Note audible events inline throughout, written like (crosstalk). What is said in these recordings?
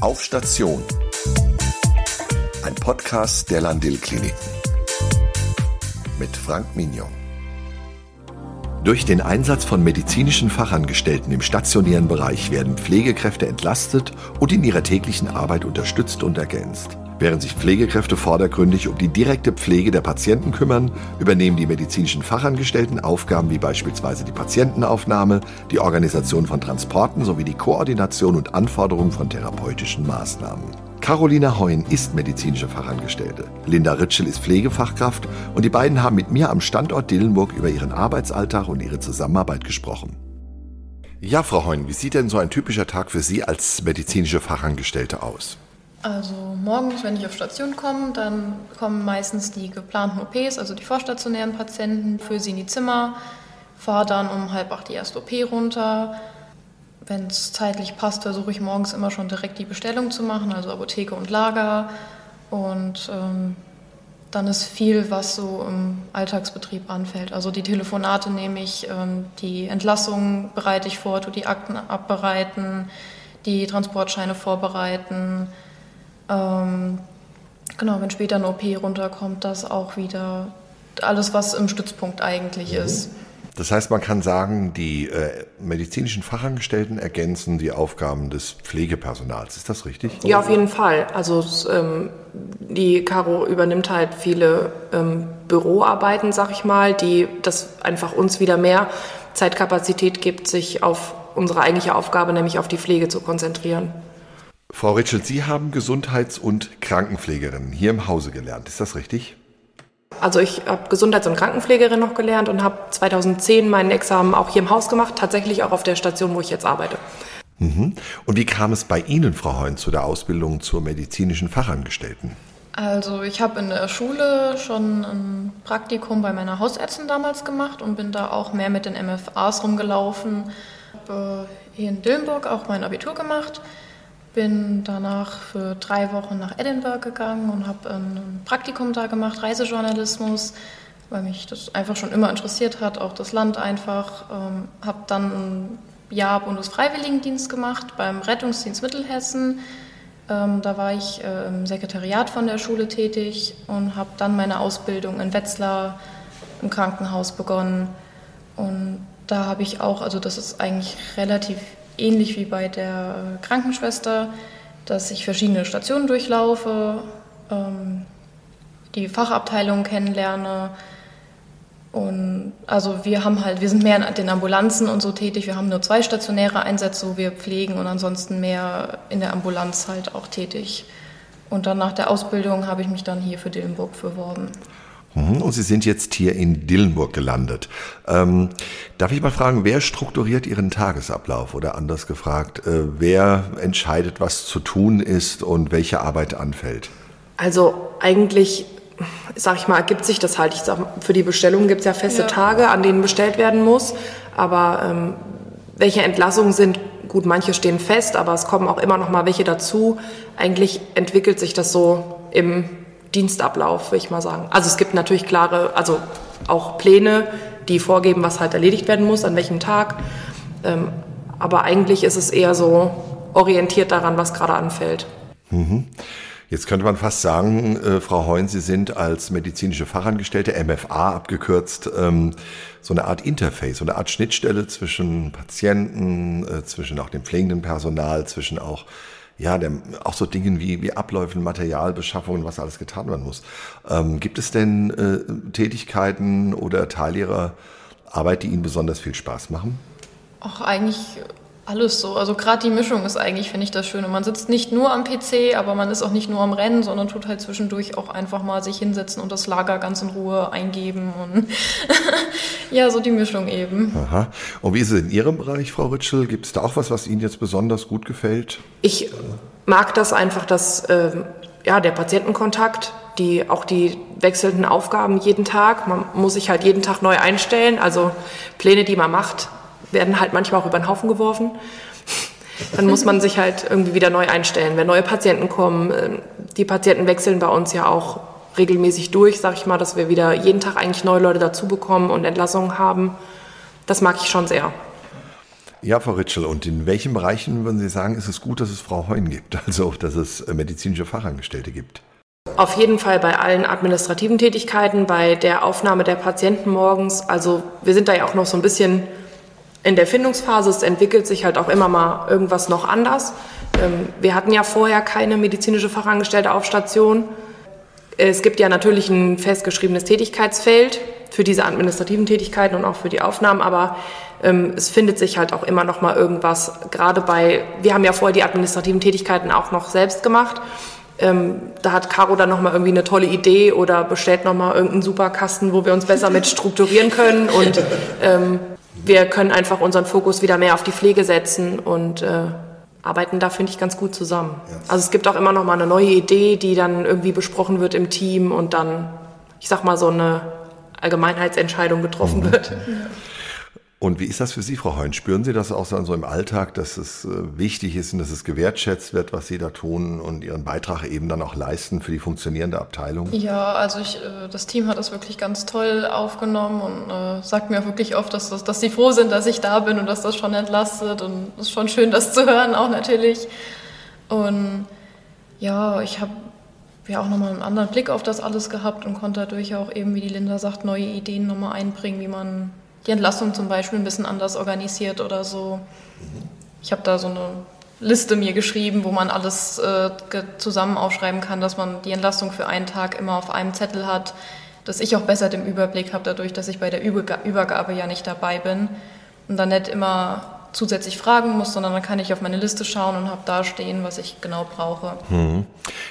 Auf Station. Ein Podcast der Landil Kliniken. Mit Frank Mignon. Durch den Einsatz von medizinischen Fachangestellten im stationären Bereich werden Pflegekräfte entlastet und in ihrer täglichen Arbeit unterstützt und ergänzt. Während sich Pflegekräfte vordergründig um die direkte Pflege der Patienten kümmern, übernehmen die medizinischen Fachangestellten Aufgaben wie beispielsweise die Patientenaufnahme, die Organisation von Transporten sowie die Koordination und Anforderung von therapeutischen Maßnahmen. Carolina Heun ist medizinische Fachangestellte. Linda Ritschel ist Pflegefachkraft und die beiden haben mit mir am Standort Dillenburg über ihren Arbeitsalltag und ihre Zusammenarbeit gesprochen. Ja, Frau Heun, wie sieht denn so ein typischer Tag für Sie als medizinische Fachangestellte aus? Also morgens, wenn ich auf Station komme, dann kommen meistens die geplanten OPs, also die vorstationären Patienten, für sie in die Zimmer, fahre dann um halb acht die erste OP runter. Wenn es zeitlich passt, versuche ich morgens immer schon direkt die Bestellung zu machen, also Apotheke und Lager. Und ähm, dann ist viel, was so im Alltagsbetrieb anfällt. Also die Telefonate nehme ich, ähm, die Entlassungen bereite ich vor, die Akten abbereiten, die Transportscheine vorbereiten. Ähm, genau, wenn später eine OP runterkommt, das auch wieder alles, was im Stützpunkt eigentlich mhm. ist. Das heißt, man kann sagen, die äh, medizinischen Fachangestellten ergänzen die Aufgaben des Pflegepersonals. Ist das richtig? Ja, auf jeden Fall. Also ähm, die Caro übernimmt halt viele ähm, Büroarbeiten, sag ich mal, die das einfach uns wieder mehr Zeitkapazität gibt, sich auf unsere eigentliche Aufgabe, nämlich auf die Pflege zu konzentrieren. Frau Ritschel, Sie haben Gesundheits- und Krankenpflegerin hier im Hause gelernt. Ist das richtig? Also ich habe Gesundheits- und Krankenpflegerin noch gelernt und habe 2010 meinen Examen auch hier im Haus gemacht, tatsächlich auch auf der Station, wo ich jetzt arbeite. Mhm. Und wie kam es bei Ihnen, Frau Heun, zu der Ausbildung zur medizinischen Fachangestellten? Also ich habe in der Schule schon ein Praktikum bei meiner Hausärztin damals gemacht und bin da auch mehr mit den MFAs rumgelaufen. Habe äh, hier in Dillenburg auch mein Abitur gemacht bin danach für drei Wochen nach Edinburgh gegangen und habe ein Praktikum da gemacht, Reisejournalismus, weil mich das einfach schon immer interessiert hat, auch das Land einfach. Ähm, habe dann ein Jahr Bundesfreiwilligendienst gemacht beim Rettungsdienst Mittelhessen. Ähm, da war ich äh, im Sekretariat von der Schule tätig und habe dann meine Ausbildung in Wetzlar im Krankenhaus begonnen. Und da habe ich auch, also das ist eigentlich relativ ähnlich wie bei der äh, Krankenschwester, dass ich verschiedene Stationen durchlaufe, ähm, die Fachabteilung kennenlerne. Und also wir haben halt, wir sind mehr in den Ambulanzen und so tätig. Wir haben nur zwei stationäre Einsätze, wo wir pflegen und ansonsten mehr in der Ambulanz halt auch tätig. Und dann nach der Ausbildung habe ich mich dann hier für Dillenburg beworben. Mhm. Und Sie sind jetzt hier in Dillenburg gelandet. Ähm, darf ich mal fragen, wer strukturiert Ihren Tagesablauf? Oder anders gefragt, äh, wer entscheidet, was zu tun ist und welche Arbeit anfällt? Also eigentlich, sag ich mal, ergibt sich das halt. Ich sag, für die Bestellung gibt es ja feste ja. Tage, an denen bestellt werden muss. Aber ähm, welche Entlassungen sind, gut, manche stehen fest, aber es kommen auch immer noch mal welche dazu. Eigentlich entwickelt sich das so im Dienstablauf, würde ich mal sagen. Also es gibt natürlich klare, also auch Pläne, die vorgeben, was halt erledigt werden muss, an welchem Tag. Ähm, aber eigentlich ist es eher so orientiert daran, was gerade anfällt. Mhm. Jetzt könnte man fast sagen, äh, Frau Heun, Sie sind als medizinische Fachangestellte, MFA abgekürzt, ähm, so eine Art Interface, so eine Art Schnittstelle zwischen Patienten, äh, zwischen auch dem pflegenden Personal, zwischen auch ja, der, auch so Dingen wie, wie Abläufen, Materialbeschaffungen, was alles getan werden muss. Ähm, gibt es denn äh, Tätigkeiten oder Teile Ihrer Arbeit, die Ihnen besonders viel Spaß machen? Auch eigentlich alles so. Also gerade die Mischung ist eigentlich, finde ich, das Schöne. Man sitzt nicht nur am PC, aber man ist auch nicht nur am Rennen, sondern tut halt zwischendurch auch einfach mal sich hinsetzen und das Lager ganz in Ruhe eingeben und (laughs) ja, so die Mischung eben. Aha. Und wie ist es in Ihrem Bereich, Frau Ritschel? Gibt es da auch was, was Ihnen jetzt besonders gut gefällt? Ich mag das einfach, dass äh, ja, der Patientenkontakt, die, auch die wechselnden Aufgaben jeden Tag. Man muss sich halt jeden Tag neu einstellen. Also Pläne, die man macht, werden halt manchmal auch über den Haufen geworfen. Dann muss man sich halt irgendwie wieder neu einstellen. Wenn neue Patienten kommen, ähm, die Patienten wechseln bei uns ja auch regelmäßig durch, sag ich mal, dass wir wieder jeden Tag eigentlich neue Leute dazu bekommen und Entlassungen haben. Das mag ich schon sehr. Ja, Frau Ritschel, und in welchen Bereichen würden Sie sagen, ist es gut, dass es Frau Heun gibt, (laughs) also dass es äh, medizinische Fachangestellte gibt? Auf jeden Fall bei allen administrativen Tätigkeiten, bei der Aufnahme der Patienten morgens. Also wir sind da ja auch noch so ein bisschen in der Findungsphase. Es entwickelt sich halt auch immer mal irgendwas noch anders. Ähm, wir hatten ja vorher keine medizinische Fachangestellte auf Station. Es gibt ja natürlich ein festgeschriebenes Tätigkeitsfeld für diese administrativen Tätigkeiten und auch für die Aufnahmen, aber ähm, es findet sich halt auch immer noch mal irgendwas. Gerade bei, wir haben ja vorher die administrativen Tätigkeiten auch noch selbst gemacht. Ähm, da hat Caro dann noch mal irgendwie eine tolle Idee oder bestellt noch mal irgendeinen Superkasten, wo wir uns besser mit strukturieren können und ähm, wir können einfach unseren Fokus wieder mehr auf die Pflege setzen und äh, arbeiten da, finde ich, ganz gut zusammen. Also es gibt auch immer noch mal eine neue Idee, die dann irgendwie besprochen wird im Team und dann, ich sag mal, so eine Allgemeinheitsentscheidung getroffen mhm. wird. Und wie ist das für Sie, Frau Heun? Spüren Sie das auch so im Alltag, dass es äh, wichtig ist und dass es gewertschätzt wird, was Sie da tun und Ihren Beitrag eben dann auch leisten für die funktionierende Abteilung? Ja, also ich, äh, das Team hat das wirklich ganz toll aufgenommen und äh, sagt mir auch wirklich oft, dass, das, dass sie froh sind, dass ich da bin und dass das schon entlastet. Und es ist schon schön, das zu hören, auch natürlich. Und ja, ich habe ja auch nochmal einen anderen Blick auf das alles gehabt und konnte dadurch auch eben, wie die Linda sagt, neue Ideen nochmal einbringen, wie man die Entlassung zum Beispiel ein bisschen anders organisiert oder so. Ich habe da so eine Liste mir geschrieben, wo man alles äh, zusammen aufschreiben kann, dass man die Entlastung für einen Tag immer auf einem Zettel hat, dass ich auch besser den Überblick habe, dadurch, dass ich bei der Übergabe ja nicht dabei bin und dann nicht immer zusätzlich fragen muss, sondern dann kann ich auf meine Liste schauen und habe da stehen, was ich genau brauche. Hm.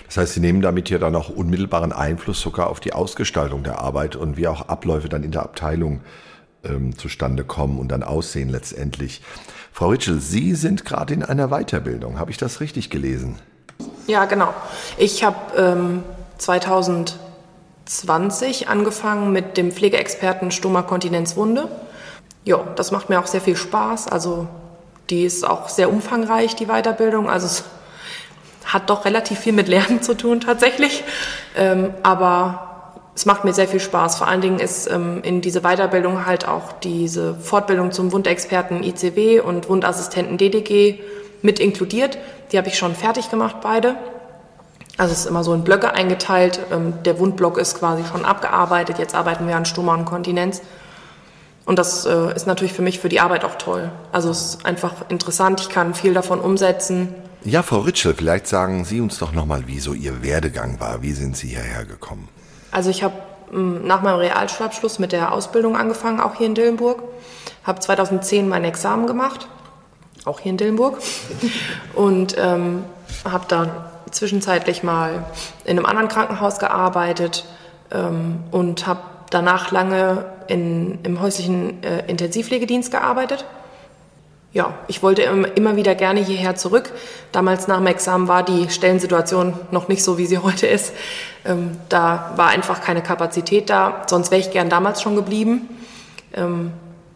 Das heißt, Sie nehmen damit ja dann auch unmittelbaren Einfluss sogar auf die Ausgestaltung der Arbeit und wie auch Abläufe dann in der Abteilung ähm, zustande kommen und dann aussehen letztendlich. Frau Ritschel, Sie sind gerade in einer Weiterbildung. Habe ich das richtig gelesen? Ja, genau. Ich habe ähm, 2020 angefangen mit dem Pflegeexperten Stoma Kontinenzwunde. Ja, das macht mir auch sehr viel Spaß. Also die ist auch sehr umfangreich, die Weiterbildung. Also es hat doch relativ viel mit Lernen zu tun tatsächlich. Ähm, aber es macht mir sehr viel Spaß. Vor allen Dingen ist ähm, in diese Weiterbildung halt auch diese Fortbildung zum Wundexperten ICW und Wundassistenten DDG mit inkludiert. Die habe ich schon fertig gemacht, beide. Also es ist immer so in Blöcke eingeteilt. Ähm, der Wundblock ist quasi schon abgearbeitet. Jetzt arbeiten wir an Stoma und Kontinenz. Und das äh, ist natürlich für mich für die Arbeit auch toll. Also es ist einfach interessant. Ich kann viel davon umsetzen. Ja, Frau Ritschel, vielleicht sagen Sie uns doch nochmal, wie so Ihr Werdegang war. Wie sind Sie hierher gekommen? Also ich habe hm, nach meinem Realschulabschluss mit der Ausbildung angefangen, auch hier in Dillenburg. Habe 2010 mein Examen gemacht, auch hier in Dillenburg. (laughs) Und ähm, habe dann zwischenzeitlich mal in einem anderen Krankenhaus gearbeitet ähm, und habe danach lange in, im häuslichen äh, Intensivpflegedienst gearbeitet ja, ich wollte immer wieder gerne hierher zurück. Damals nach dem Examen war die Stellensituation noch nicht so, wie sie (laughs) heute ist. Ähm, da war einfach keine Kapazität da. Sonst wäre ich gern damals schon geblieben. Ähm,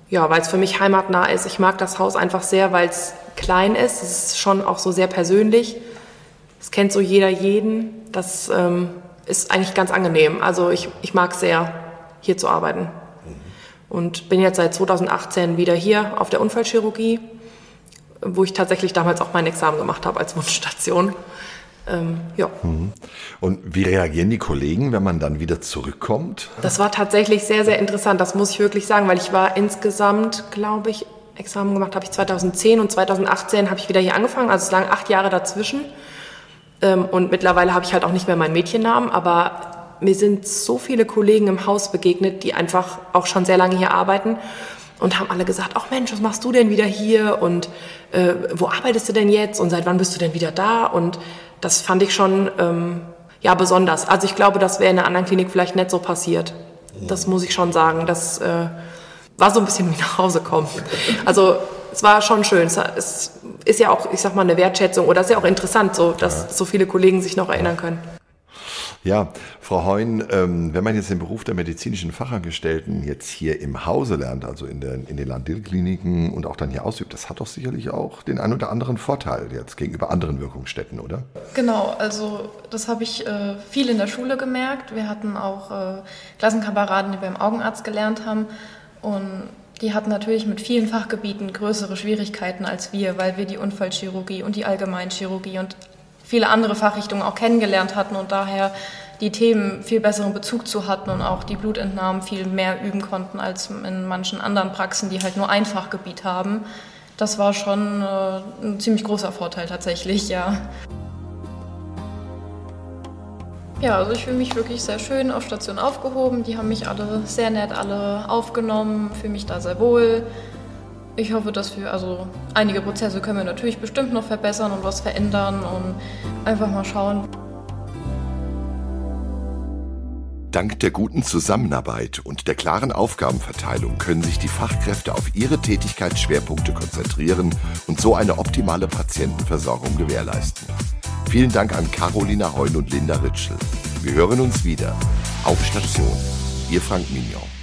ja, weil es für mich heimatnah ist. Ich mag das Haus einfach sehr, weil es klein ist. Es ist schon auch so sehr persönlich. Es kennt so jeder jeden. Das ähm, ist eigentlich ganz angenehm. Also ich, ich mag sehr, hier zu arbeiten und bin jetzt seit 2018 wieder hier auf der Unfallchirurgie, wo ich tatsächlich damals auch mein Examen gemacht habe als Wunschstation. Ähm, ja. Mhm. Und wie reagieren die Kollegen, wenn man dann wieder zurückkommt? Das war tatsächlich sehr, sehr interessant, das muss ich wirklich sagen, weil ich war insgesamt, glaube ich, Examen gemacht habe ich 2010 und 2018 habe ich wieder hier angefangen, also es lagen acht Jahre dazwischen. Ähm, und mittlerweile habe ich halt auch nicht mehr meinen Mädchennamen, aber mir sind so viele Kollegen im Haus begegnet, die einfach auch schon sehr lange hier arbeiten und haben alle gesagt, ach Mensch, was machst du denn wieder hier und äh, wo arbeitest du denn jetzt und seit wann bist du denn wieder da? Und das fand ich schon ähm, ja besonders. Also ich glaube, das wäre in einer anderen Klinik vielleicht nicht so passiert. Das muss ich schon sagen. Das äh, war so ein bisschen wie nach Hause kommen. Also es war schon schön. Es ist ja auch, ich sag mal, eine Wertschätzung oder es ist ja auch interessant, so dass so viele Kollegen sich noch erinnern können. Ja, Frau Heun, ähm, wenn man jetzt den Beruf der medizinischen Fachangestellten jetzt hier im Hause lernt, also in, der, in den Landil-Kliniken und auch dann hier ausübt, das hat doch sicherlich auch den ein oder anderen Vorteil jetzt gegenüber anderen Wirkungsstätten, oder? Genau, also das habe ich äh, viel in der Schule gemerkt. Wir hatten auch äh, Klassenkameraden, die beim Augenarzt gelernt haben und die hatten natürlich mit vielen Fachgebieten größere Schwierigkeiten als wir, weil wir die Unfallchirurgie und die Allgemeinchirurgie und viele andere Fachrichtungen auch kennengelernt hatten und daher die Themen viel besseren Bezug zu hatten und auch die Blutentnahmen viel mehr üben konnten als in manchen anderen Praxen, die halt nur ein Fachgebiet haben. Das war schon äh, ein ziemlich großer Vorteil tatsächlich, ja. Ja, also ich fühle mich wirklich sehr schön auf Station aufgehoben. Die haben mich alle sehr nett alle aufgenommen, fühle mich da sehr wohl. Ich hoffe, dass wir, also einige Prozesse können wir natürlich bestimmt noch verbessern und was verändern und einfach mal schauen. Dank der guten Zusammenarbeit und der klaren Aufgabenverteilung können sich die Fachkräfte auf ihre Tätigkeitsschwerpunkte konzentrieren und so eine optimale Patientenversorgung gewährleisten. Vielen Dank an Carolina Heun und Linda Ritschel. Wir hören uns wieder. Auf Station. Ihr Frank Mignon.